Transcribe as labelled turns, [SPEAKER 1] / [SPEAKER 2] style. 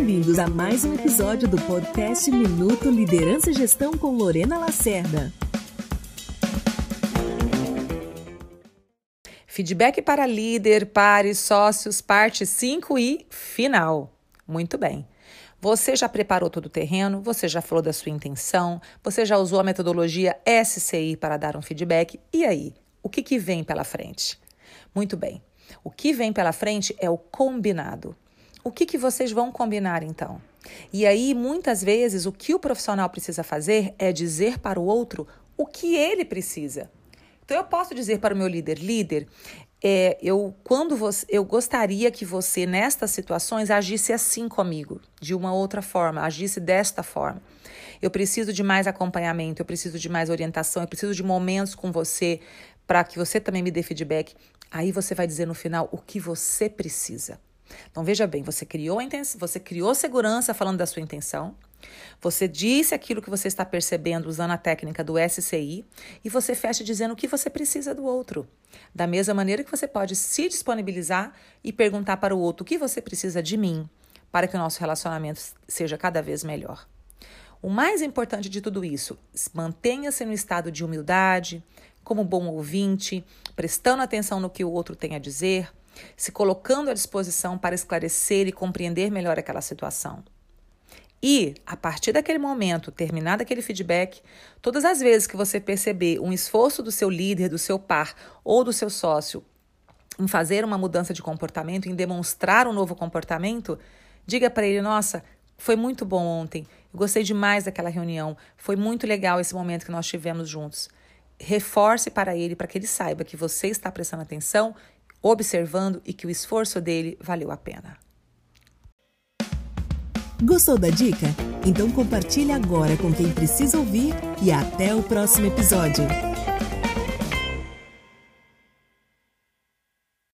[SPEAKER 1] Bem-vindos a mais um episódio do podcast Minuto Liderança e Gestão com Lorena Lacerda.
[SPEAKER 2] Feedback para líder, pares, sócios, parte 5 e final. Muito bem. Você já preparou todo o terreno, você já falou da sua intenção, você já usou a metodologia SCI para dar um feedback. E aí, o que, que vem pela frente? Muito bem. O que vem pela frente é o combinado. O que, que vocês vão combinar então? E aí, muitas vezes, o que o profissional precisa fazer é dizer para o outro o que ele precisa. Então, eu posso dizer para o meu líder: líder, é, eu quando você, eu gostaria que você nestas situações agisse assim comigo, de uma outra forma, agisse desta forma. Eu preciso de mais acompanhamento, eu preciso de mais orientação, eu preciso de momentos com você para que você também me dê feedback. Aí você vai dizer no final o que você precisa. Então veja bem, você criou intenção, você criou segurança falando da sua intenção. Você disse aquilo que você está percebendo usando a técnica do SCI e você fecha dizendo o que você precisa do outro. Da mesma maneira que você pode se disponibilizar e perguntar para o outro o que você precisa de mim para que o nosso relacionamento seja cada vez melhor. O mais importante de tudo isso, mantenha-se no estado de humildade, como bom ouvinte, prestando atenção no que o outro tem a dizer, se colocando à disposição para esclarecer e compreender melhor aquela situação. E, a partir daquele momento, terminado aquele feedback, todas as vezes que você perceber um esforço do seu líder, do seu par ou do seu sócio em fazer uma mudança de comportamento, em demonstrar um novo comportamento, diga para ele: Nossa, foi muito bom ontem, gostei demais daquela reunião, foi muito legal esse momento que nós tivemos juntos. Reforce para ele, para que ele saiba que você está prestando atenção, observando e que o esforço dele valeu a pena.
[SPEAKER 1] Gostou da dica? Então compartilhe agora com quem precisa ouvir e até o próximo episódio.